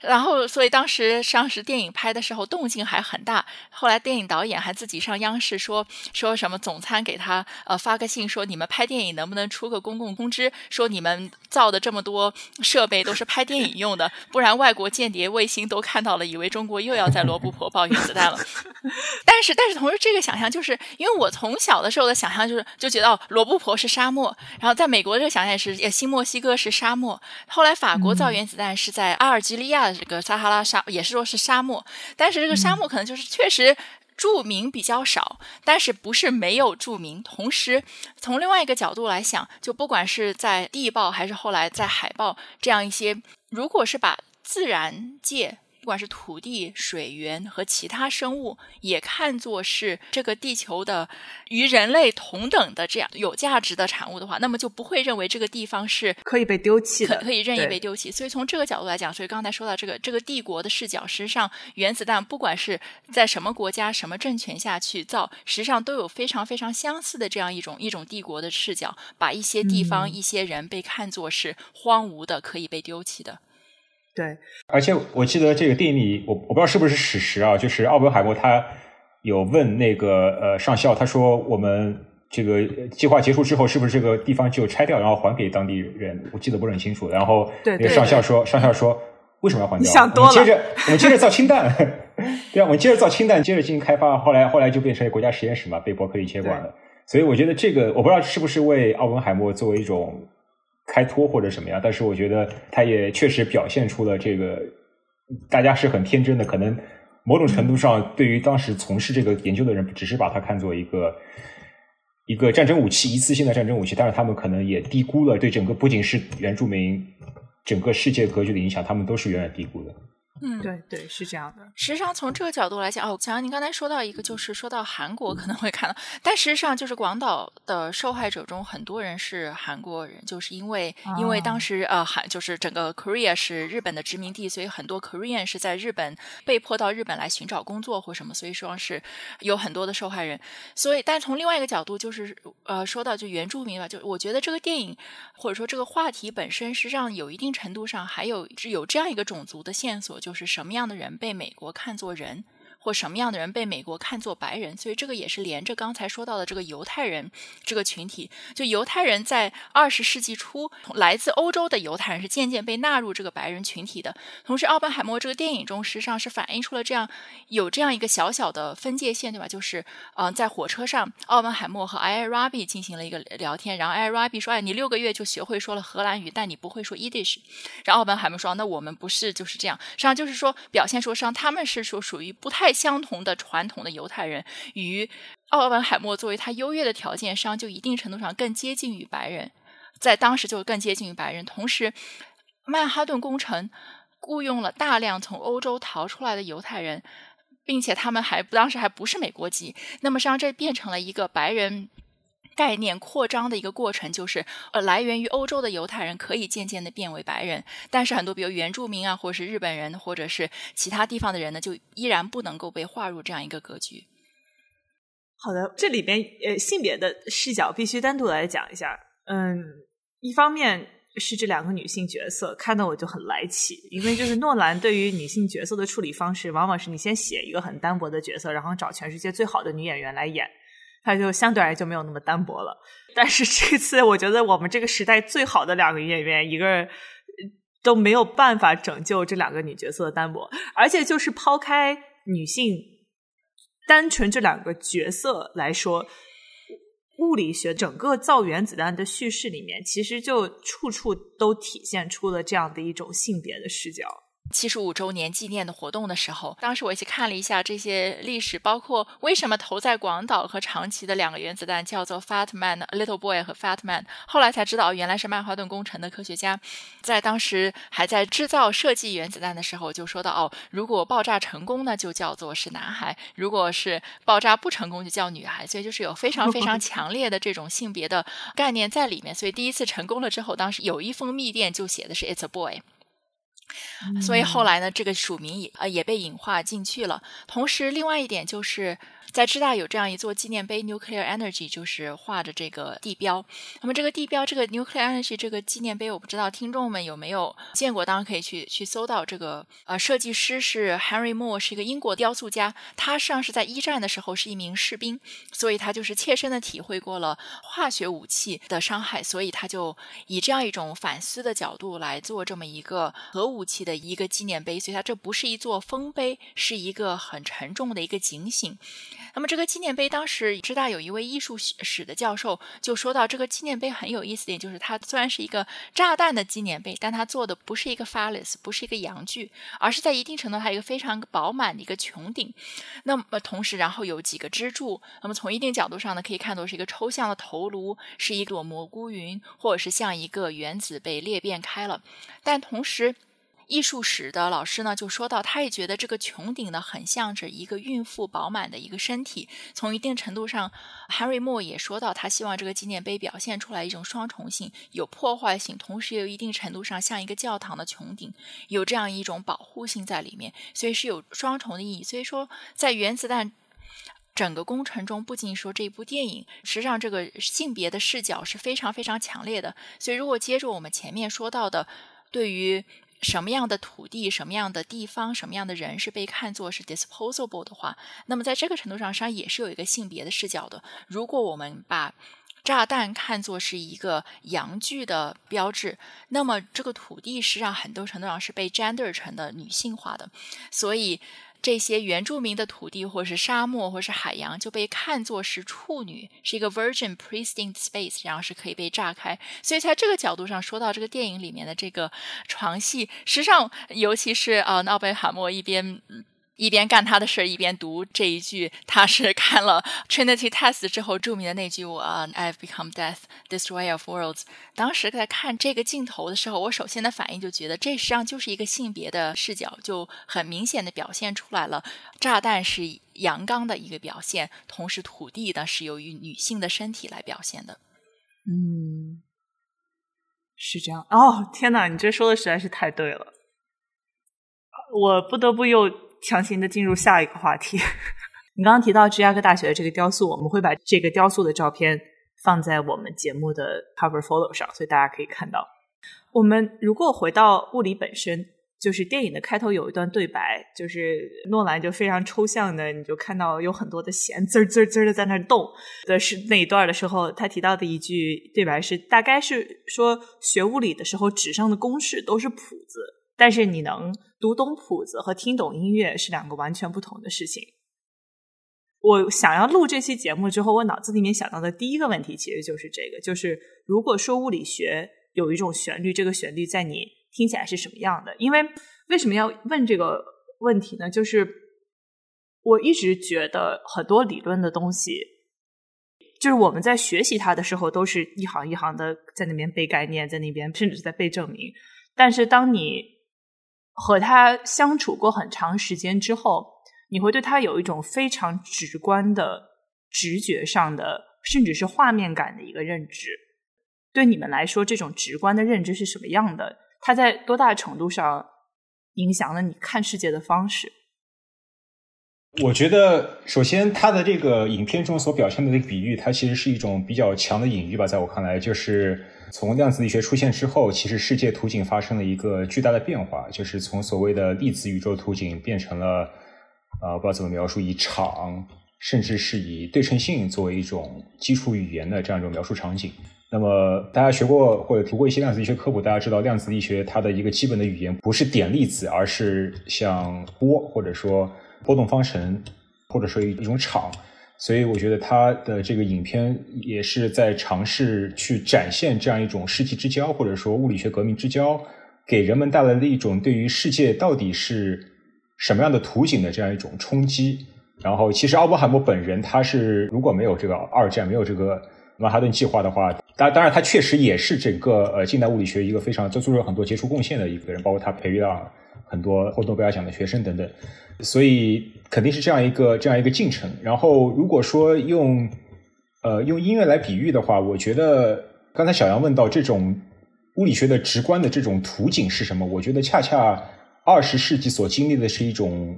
然后，所以当时当时电影拍的时候动静还很大。后来电影导演还自己上央视说说什么，总参给他呃发个信说，你们拍电影能不能出个公共通知，说你们造的这么多设备都是拍电影用的，不然外国间谍卫星都看到了，以为中国又要在罗布泊爆原子弹了。但是但是同时这个想象就是因为我从小的时候的想象就是就觉得哦罗布泊是沙漠，然后在美国这个想象也是新墨西哥是沙漠，后来法国造原子弹是在阿尔及利亚。这个撒哈拉沙也是说是沙漠，但是这个沙漠可能就是确实著名比较少，但是不是没有著名。同时，从另外一个角度来想，就不管是在地报还是后来在海报这样一些，如果是把自然界。不管是土地、水源和其他生物，也看作是这个地球的与人类同等的这样有价值的产物的话，那么就不会认为这个地方是可以被丢弃的，可以任意被丢弃。所以从这个角度来讲，所以刚才说到这个这个帝国的视角，实际上原子弹不管是在什么国家、什么政权下去造，实际上都有非常非常相似的这样一种一种帝国的视角，把一些地方、一些人被看作是荒芜的、可以被丢弃的。对，而且我记得这个电影里，我我不知道是不是史实啊，就是奥本海默他有问那个呃上校，他说我们这个计划结束之后，是不是这个地方就拆掉，然后还给当地人？我记得不是很清楚。然后那个上校说，上校说为什么要还掉？想多了。接着我们接着造氢弹，对啊，我们接着造氢弹，接着进行开发。后来后来就变成国家实验室嘛，被伯克利接管了。所以我觉得这个我不知道是不是为奥本海默作为一种。开脱或者什么样，但是我觉得他也确实表现出了这个，大家是很天真的，可能某种程度上对于当时从事这个研究的人，只是把它看作一个一个战争武器，一次性的战争武器，但是他们可能也低估了对整个不仅是原住民整个世界格局的影响，他们都是远远低估的。嗯，对对，是这样的。实际上，从这个角度来讲，哦，小杨，您刚才说到一个，就是说到韩国可能会看到，但实际上就是广岛的受害者中，很多人是韩国人，就是因为因为当时呃韩就是整个 Korea 是日本的殖民地，所以很多 Korean 是在日本被迫到日本来寻找工作或什么，所以说是有很多的受害人。所以，但从另外一个角度，就是呃说到就原住民吧，就我觉得这个电影或者说这个话题本身，实际上有一定程度上还有有这样一个种族的线索，就。就是什么样的人被美国看作人？或什么样的人被美国看作白人，所以这个也是连着刚才说到的这个犹太人这个群体。就犹太人在二十世纪初，来自欧洲的犹太人是渐渐被纳入这个白人群体的。同时，奥本海默这个电影中实际上是反映出了这样有这样一个小小的分界线，对吧？就是嗯，在火车上，奥本海默和艾尔拉比进行了一个聊天，然后艾尔拉比说：“哎，你六个月就学会说了荷兰语，但你不会说 Yiddish。”然后奥本海默说：“那我们不是就是这样？实际上就是说表现出上他们是说属于不太。”相同的传统的犹太人与奥本海默作为他优越的条件商，就一定程度上更接近于白人。在当时就更接近于白人。同时，曼哈顿工程雇佣了大量从欧洲逃出来的犹太人，并且他们还当时还不是美国籍。那么实际上，这变成了一个白人。概念扩张的一个过程，就是呃，来源于欧洲的犹太人可以渐渐的变为白人，但是很多比如原住民啊，或者是日本人，或者是其他地方的人呢，就依然不能够被划入这样一个格局。好的，这里边呃性别的视角必须单独来讲一下。嗯，一方面是这两个女性角色看到我就很来气，因为就是诺兰对于女性角色的处理方式，往往是你先写一个很单薄的角色，然后找全世界最好的女演员来演。他就相对而言就没有那么单薄了，但是这次我觉得我们这个时代最好的两个演员，一个都没有办法拯救这两个女角色的单薄，而且就是抛开女性单纯这两个角色来说，物理学整个造原子弹的叙事里面，其实就处处都体现出了这样的一种性别的视角。七十五周年纪念的活动的时候，当时我一起看了一下这些历史，包括为什么投在广岛和长崎的两个原子弹叫做 Fat Man、Little Boy 和 Fat Man，后来才知道原来是曼哈顿工程的科学家，在当时还在制造设计原子弹的时候就说到哦，如果爆炸成功呢，就叫做是男孩；如果是爆炸不成功，就叫女孩。所以就是有非常 非常强烈的这种性别的概念在里面。所以第一次成功了之后，当时有一封密电就写的是 It's a boy。所以后来呢，这个署名也呃也被隐化进去了。同时，另外一点就是。在知大有这样一座纪念碑，Nuclear Energy 就是画着这个地标。那么这个地标，这个 Nuclear Energy 这个纪念碑，我不知道听众们有没有见过，当然可以去去搜到这个。呃，设计师是 Henry Moore，是一个英国雕塑家。他实际上是在一战的时候是一名士兵，所以他就是切身的体会过了化学武器的伤害，所以他就以这样一种反思的角度来做这么一个核武器的一个纪念碑。所以它这不是一座丰碑，是一个很沉重的一个警醒。那么这个纪念碑，当时知大有一位艺术史的教授就说到，这个纪念碑很有意思点，就是它虽然是一个炸弹的纪念碑，但它做的不是一个 phallus，不是一个阳具，而是在一定程度上一个非常饱满的一个穹顶。那么同时，然后有几个支柱。那么从一定角度上呢，可以看作是一个抽象的头颅，是一朵蘑菇云，或者是像一个原子被裂变开了。但同时，艺术史的老师呢，就说到，他也觉得这个穹顶呢，很像着一个孕妇饱满的一个身体。从一定程度上，Harry Moore 也说到，他希望这个纪念碑表现出来一种双重性，有破坏性，同时也有一定程度上像一个教堂的穹顶，有这样一种保护性在里面，所以是有双重的意义。所以说，在原子弹整个工程中，不仅说这一部电影，实际上这个性别的视角是非常非常强烈的。所以，如果接着我们前面说到的，对于什么样的土地、什么样的地方、什么样的人是被看作是 disposable 的话，那么在这个程度上，实际上也是有一个性别的视角的。如果我们把炸弹看作是一个阳具的标志，那么这个土地实际上很多程度上是被 gender 成的女性化的，所以。这些原住民的土地，或是沙漠，或是海洋，就被看作是处女，是一个 virgin pristine space，然后是可以被炸开。所以在这个角度上说到这个电影里面的这个床戏，实际上，尤其是啊，奥本海默一边。一边干他的事儿，一边读这一句，他是看了 Trinity Test 之后著名的那句“我 I've become death, destroyer of worlds”。当时在看这个镜头的时候，我首先的反应就觉得，这实际上就是一个性别的视角，就很明显的表现出来了。炸弹是阳刚的一个表现，同时土地呢是由于女性的身体来表现的。嗯，是这样。哦，天哪，你这说的实在是太对了，我不得不又。强行的进入下一个话题。你刚刚提到芝加哥大学的这个雕塑，我们会把这个雕塑的照片放在我们节目的 cover photo 上，所以大家可以看到。我们如果回到物理本身，就是电影的开头有一段对白，就是诺兰就非常抽象的，你就看到有很多的弦滋滋滋的在那动的是那一段的时候，他提到的一句对白是，大概是说学物理的时候纸上的公式都是谱子，但是你能。读懂谱子和听懂音乐是两个完全不同的事情。我想要录这期节目之后，我脑子里面想到的第一个问题其实就是这个：就是如果说物理学有一种旋律，这个旋律在你听起来是什么样的？因为为什么要问这个问题呢？就是我一直觉得很多理论的东西，就是我们在学习它的时候，都是一行一行的在那边背概念，在那边甚至是在背证明。但是当你和他相处过很长时间之后，你会对他有一种非常直观的直觉上的，甚至是画面感的一个认知。对你们来说，这种直观的认知是什么样的？它在多大程度上影响了你看世界的方式？我觉得，首先，他的这个影片中所表现的这个比喻，它其实是一种比较强的隐喻吧。在我看来，就是从量子力学出现之后，其实世界图景发生了一个巨大的变化，就是从所谓的粒子宇宙图景变成了，呃，不知道怎么描述，以场，甚至是以对称性作为一种基础语言的这样一种描述场景。那么，大家学过或者读过一些量子力学科普，大家知道，量子力学它的一个基本的语言不是点粒子，而是像波，或者说。波动方程，或者说一种场，所以我觉得他的这个影片也是在尝试去展现这样一种世纪之交，或者说物理学革命之交，给人们带来的一种对于世界到底是什么样的图景的这样一种冲击。然后，其实奥本海默本人他是如果没有这个二战，没有这个曼哈顿计划的话，当当然他确实也是整个呃近代物理学一个非常做出了很多杰出贡献的一个人，包括他培育了很多获诺贝尔奖的学生等等。所以肯定是这样一个这样一个进程。然后，如果说用呃用音乐来比喻的话，我觉得刚才小杨问到这种物理学的直观的这种图景是什么？我觉得恰恰二十世纪所经历的是一种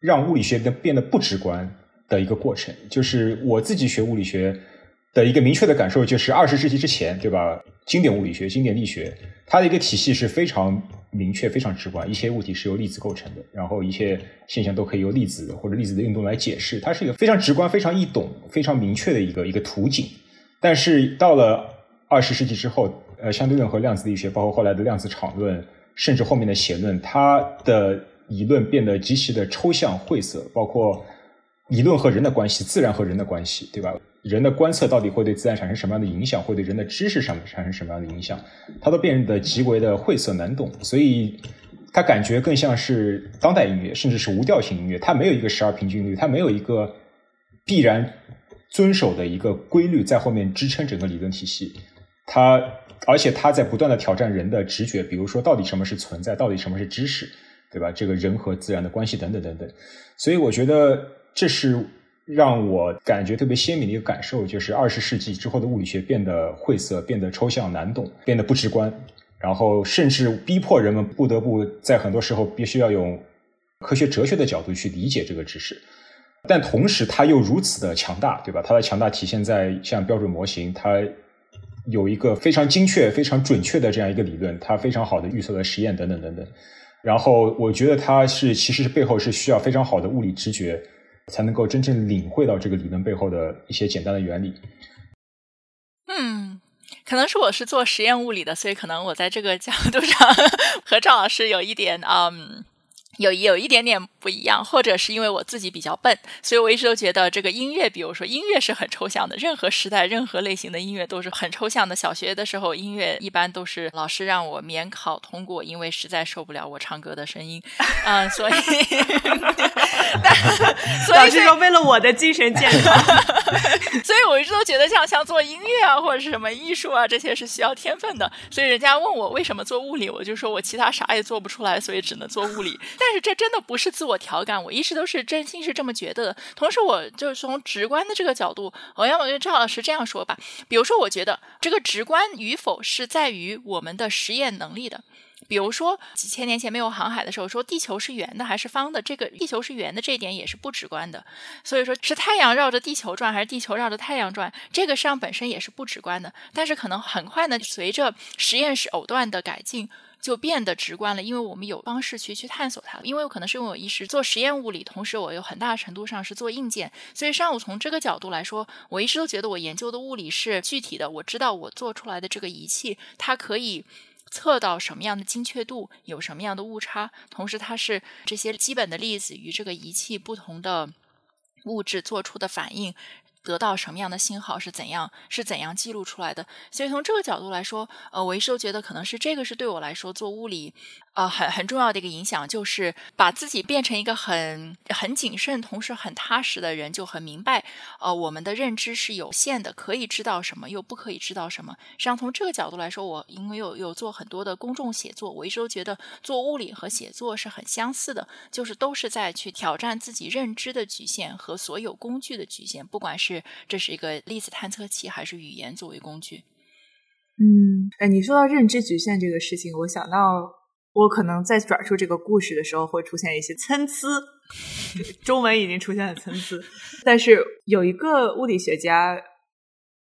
让物理学的变得不直观的一个过程。就是我自己学物理学的一个明确的感受，就是二十世纪之前，对吧？经典物理学、经典力学，它的一个体系是非常。明确非常直观，一切物体是由粒子构成的，然后一切现象都可以由粒子或者粒子的运动来解释，它是一个非常直观、非常易懂、非常明确的一个一个图景。但是到了二十世纪之后，呃，相对论和量子力学，包括后来的量子场论，甚至后面的弦论，它的理论变得极其的抽象晦涩，包括理论和人的关系、自然和人的关系，对吧？人的观测到底会对自然产生什么样的影响？会对人的知识上产生什么样的影响？它都变得极为的晦涩难懂，所以它感觉更像是当代音乐，甚至是无调性音乐。它没有一个十二平均律，它没有一个必然遵守的一个规律在后面支撑整个理论体系。它而且它在不断的挑战人的直觉，比如说到底什么是存在，到底什么是知识，对吧？这个人和自然的关系等等等等。所以我觉得这是。让我感觉特别鲜明的一个感受，就是二十世纪之后的物理学变得晦涩、变得抽象难懂、变得不直观，然后甚至逼迫人们不得不在很多时候必须要用科学哲学的角度去理解这个知识。但同时，它又如此的强大，对吧？它的强大体现在像标准模型，它有一个非常精确、非常准确的这样一个理论，它非常好的预测的实验等等等等。然后，我觉得它是其实是背后是需要非常好的物理直觉。才能够真正领会到这个理论背后的一些简单的原理。嗯，可能是我是做实验物理的，所以可能我在这个角度 上 和赵老师有一点嗯。有有一点点不一样，或者是因为我自己比较笨，所以我一直都觉得这个音乐，比如说音乐是很抽象的，任何时代、任何类型的音乐都是很抽象的。小学的时候，音乐一般都是老师让我免考通过，因为实在受不了我唱歌的声音，嗯，所以，老师说为了我的精神健康，所以我一直都觉得像像做音乐啊，或者是什么艺术啊，这些是需要天分的。所以人家问我为什么做物理，我就说我其他啥也做不出来，所以只能做物理。但是这真的不是自我调侃，我一直都是真心是这么觉得的。同时，我就是从直观的这个角度，我要跟赵老师这样说吧。比如说，我觉得这个直观与否是在于我们的实验能力的。比如说，几千年前没有航海的时候，说地球是圆的还是方的，这个地球是圆的这一点也是不直观的。所以说是太阳绕着地球转还是地球绕着太阳转，这个实际上本身也是不直观的。但是可能很快呢，随着实验室藕断的改进。就变得直观了，因为我们有方式去去探索它。因为我可能是因为我一时做实验物理，同时我有很大程度上是做硬件，所以上午从这个角度来说，我一直都觉得我研究的物理是具体的。我知道我做出来的这个仪器，它可以测到什么样的精确度，有什么样的误差，同时它是这些基本的粒子与这个仪器不同的物质做出的反应。得到什么样的信号是怎样是怎样记录出来的。所以从这个角度来说，呃，我一直都觉得可能是这个是对我来说做物理。呃，很很重要的一个影响就是把自己变成一个很很谨慎，同时很踏实的人，就很明白，呃，我们的认知是有限的，可以知道什么，又不可以知道什么。实际上，从这个角度来说，我因为有有做很多的公众写作，我一直都觉得做物理和写作是很相似的，就是都是在去挑战自己认知的局限和所有工具的局限，不管是这是一个粒子探测器，还是语言作为工具。嗯，哎，你说到认知局限这个事情，我想到。我可能在转述这个故事的时候会出现一些参差，中文已经出现了参差。但是有一个物理学家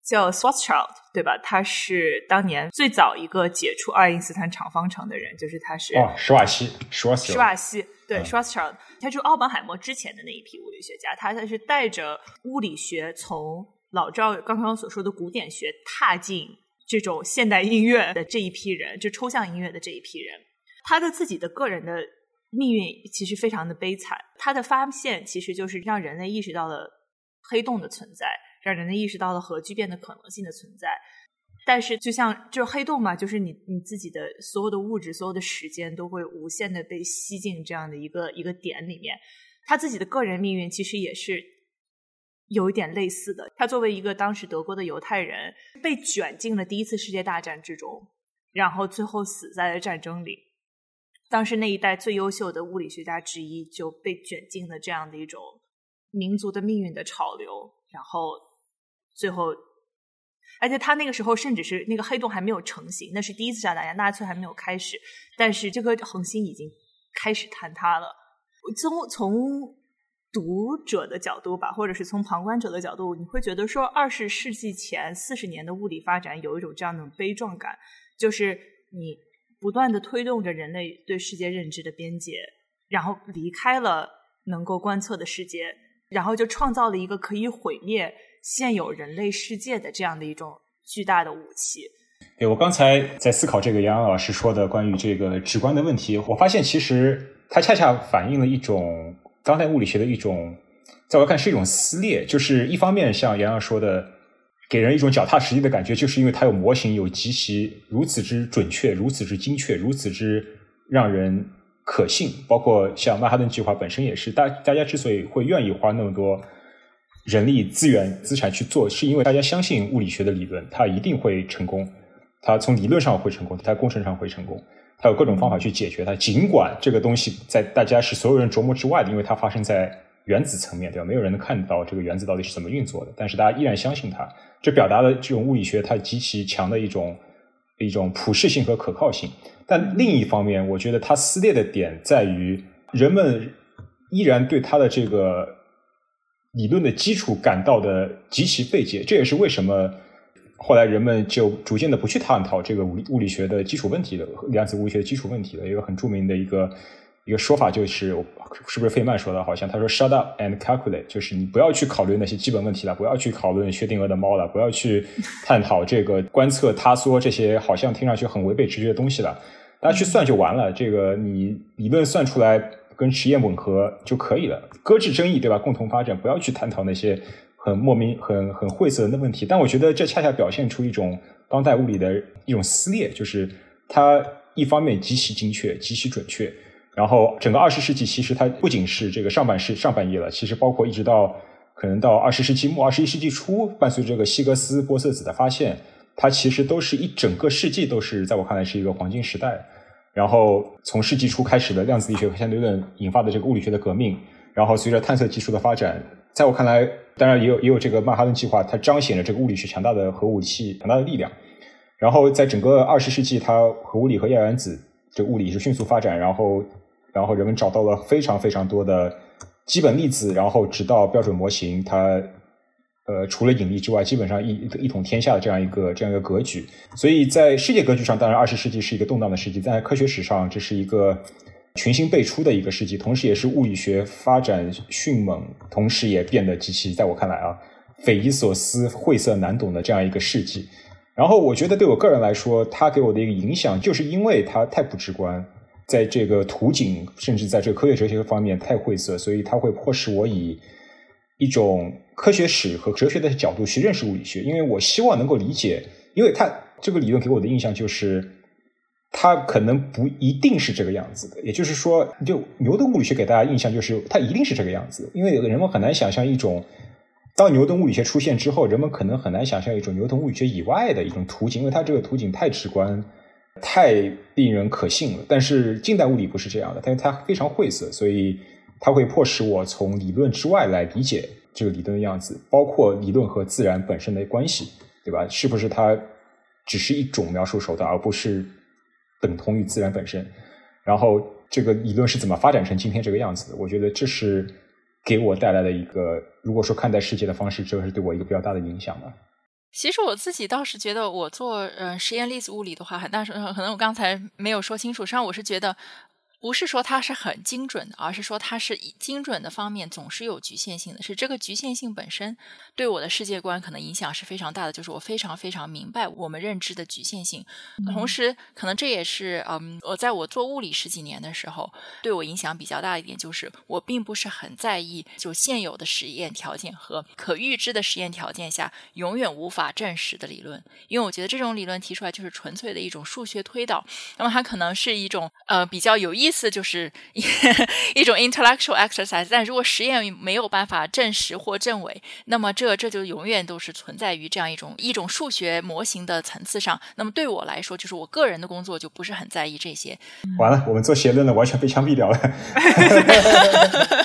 叫 Schwarzschild，对吧？他是当年最早一个解出爱因斯坦场方程的人，就是他是哦，施瓦西，施瓦西，施瓦西，对，Schwarzschild，他是奥本海默之前的那一批物理学家，他他是带着物理学从老赵刚刚所说的古典学踏进这种现代音乐的这一批人，就抽象音乐的这一批人。他的自己的个人的命运其实非常的悲惨。他的发现其实就是让人类意识到了黑洞的存在，让人类意识到了核聚变的可能性的存在。但是，就像就是黑洞嘛，就是你你自己的所有的物质、所有的时间都会无限的被吸进这样的一个一个点里面。他自己的个人命运其实也是有一点类似的。他作为一个当时德国的犹太人，被卷进了第一次世界大战之中，然后最后死在了战争里。当时那一代最优秀的物理学家之一就被卷进了这样的一种民族的命运的潮流，然后最后，而且他那个时候甚至是那个黑洞还没有成型，那是第一次炸弹，纳粹还没有开始，但是这颗恒星已经开始坍塌了。从从读者的角度吧，或者是从旁观者的角度，你会觉得说，二十世纪前四十年的物理发展有一种这样的悲壮感，就是你。不断的推动着人类对世界认知的边界，然后离开了能够观测的世界，然后就创造了一个可以毁灭现有人类世界的这样的一种巨大的武器。对我刚才在思考这个杨洋老师说的关于这个直观的问题，我发现其实它恰恰反映了一种当代物理学的一种，在我看是一种撕裂，就是一方面像杨洋说的。给人一种脚踏实地的感觉，就是因为它有模型，有极其如此之准确、如此之精确、如此之让人可信。包括像曼哈顿计划本身也是，大大家之所以会愿意花那么多人力资源资产去做，是因为大家相信物理学的理论，它一定会成功。它从理论上会成功，它工程上会成功，它有各种方法去解决它。尽管这个东西在大家是所有人琢磨之外的，因为它发生在原子层面，对吧？没有人能看到这个原子到底是怎么运作的，但是大家依然相信它。这表达了这种物理学它极其强的一种一种普适性和可靠性，但另一方面，我觉得它撕裂的点在于人们依然对它的这个理论的基础感到的极其费解。这也是为什么后来人们就逐渐的不去探讨这个物理物理学的基础问题的量子物理学基础问题的一个很著名的一个。一个说法就是，是不是费曼说的？好像他说 “shut up and calculate”，就是你不要去考虑那些基本问题了，不要去讨论薛定谔的猫了，不要去 探讨这个观测塌缩这些好像听上去很违背直觉的东西了。大家去算就完了，这个你理论算出来跟实验吻合就可以了。搁置争议，对吧？共同发展，不要去探讨那些很莫名、很很晦涩的问题。但我觉得这恰恰表现出一种当代物理的一种撕裂，就是它一方面极其精确、极其准确。然后，整个二十世纪其实它不仅是这个上半世上半叶了，其实包括一直到可能到二十世纪末、二十一世纪初，伴随这个希格斯玻色子的发现，它其实都是一整个世纪都是在我看来是一个黄金时代。然后从世纪初开始的量子力学和相对论引发的这个物理学的革命，然后随着探测技术的发展，在我看来，当然也有也有这个曼哈顿计划，它彰显了这个物理学强大的核武器强大的力量。然后在整个二十世纪，它核物理和亚原子这物理是迅速发展，然后。然后人们找到了非常非常多的基本粒子，然后直到标准模型，它呃除了引力之外，基本上一一统天下的这样一个这样一个格局。所以在世界格局上，当然二十世纪是一个动荡的世纪，但在科学史上这是一个群星辈出的一个世纪，同时也是物理学发展迅猛，同时也变得极其在我看来啊匪夷所思、晦涩难懂的这样一个世纪。然后我觉得对我个人来说，它给我的一个影响，就是因为它太不直观。在这个图景，甚至在这个科学哲学方面太晦涩，所以它会迫使我以一种科学史和哲学的角度去认识物理学，因为我希望能够理解，因为它这个理论给我的印象就是，它可能不一定是这个样子的。也就是说，就牛顿物理学给大家印象就是它一定是这个样子，因为人们很难想象一种，当牛顿物理学出现之后，人们可能很难想象一种牛顿物理学以外的一种图景，因为它这个图景太直观。太令人可信了，但是近代物理不是这样的，但是它非常晦涩，所以它会迫使我从理论之外来理解这个理论的样子，包括理论和自然本身的关系，对吧？是不是它只是一种描述手段，而不是等同于自然本身？然后这个理论是怎么发展成今天这个样子的？我觉得这是给我带来的一个，如果说看待世界的方式，这个是对我一个比较大的影响吧。其实我自己倒是觉得，我做呃实验粒子物理的话，很大时候可能我刚才没有说清楚，实际上我是觉得。不是说它是很精准的，而是说它是精准的方面总是有局限性的。是这个局限性本身对我的世界观可能影响是非常大的。就是我非常非常明白我们认知的局限性，同时可能这也是嗯，我在我做物理十几年的时候，对我影响比较大一点，就是我并不是很在意就现有的实验条件和可预知的实验条件下永远无法证实的理论，因为我觉得这种理论提出来就是纯粹的一种数学推导，那么它可能是一种呃比较有意。意思就是 一种 intellectual exercise，但如果实验没有办法证实或证伪，那么这这就永远都是存在于这样一种一种数学模型的层次上。那么对我来说，就是我个人的工作就不是很在意这些。完了，我们做结论的完全被枪毙掉了。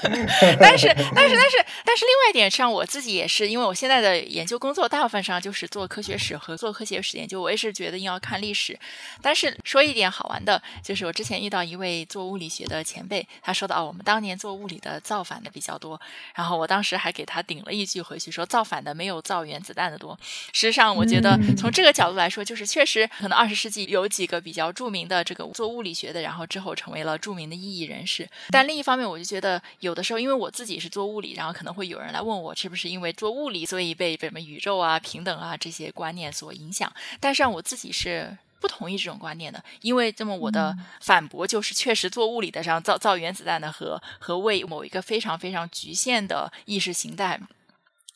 但是，但是，但是，但是，另外一点上，我自己也是，因为我现在的研究工作大部分上就是做科学史和做科学史研究，我也是觉得要看历史。但是说一点好玩的，就是我之前遇到一位。做物理学的前辈，他说的啊，我们当年做物理的造反的比较多。然后我当时还给他顶了一句回去，说造反的没有造原子弹的多。实际上，我觉得从这个角度来说，就是确实可能二十世纪有几个比较著名的这个做物理学的，然后之后成为了著名的意义人士。但另一方面，我就觉得有的时候，因为我自己是做物理，然后可能会有人来问我，是不是因为做物理，所以被什么宇宙啊、平等啊这些观念所影响？但是让我自己是。不同意这种观念的，因为这么我的反驳就是，确实做物理的，上造造原子弹的和和为某一个非常非常局限的意识形态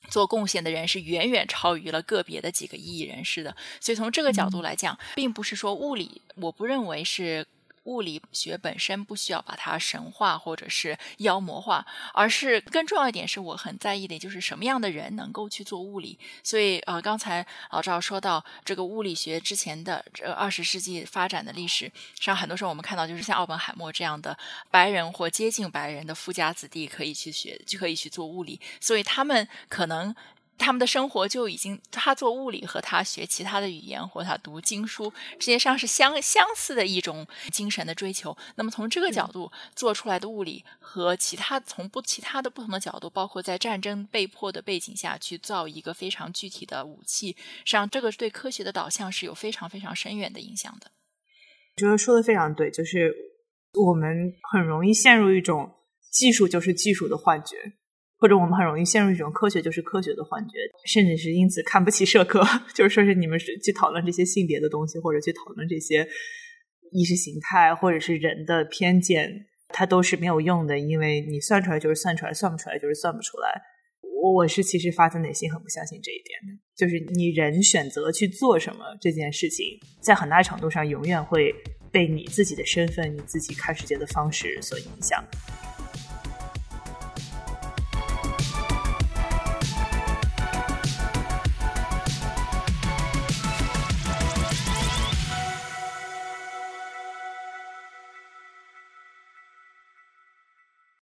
做贡献的人是远远超于了个别的几个异议人士的。所以从这个角度来讲，并不是说物理，我不认为是。物理学本身不需要把它神化或者是妖魔化，而是更重要一点是我很在意的，就是什么样的人能够去做物理。所以呃，刚才老赵说到这个物理学之前的这二十世纪发展的历史，上很多时候我们看到就是像奥本海默这样的白人或接近白人的富家子弟可以去学，就可以去做物理，所以他们可能。他们的生活就已经，他做物理和他学其他的语言或他读经书，实际上是相相似的一种精神的追求。那么从这个角度做出来的物理和其他从不其他的不同的角度，包括在战争被迫的背景下去造一个非常具体的武器，实际上这个对科学的导向是有非常非常深远的影响的。我觉得说的非常对，就是我们很容易陷入一种技术就是技术的幻觉。或者我们很容易陷入一种科学就是科学的幻觉，甚至是因此看不起社科，就是说是你们去讨论这些性别的东西，或者去讨论这些意识形态，或者是人的偏见，它都是没有用的，因为你算出来就是算出来，算不出来就是算不出来。我我是其实发自内心很不相信这一点，就是你人选择去做什么这件事情，在很大程度上永远会被你自己的身份、你自己看世界的方式所影响。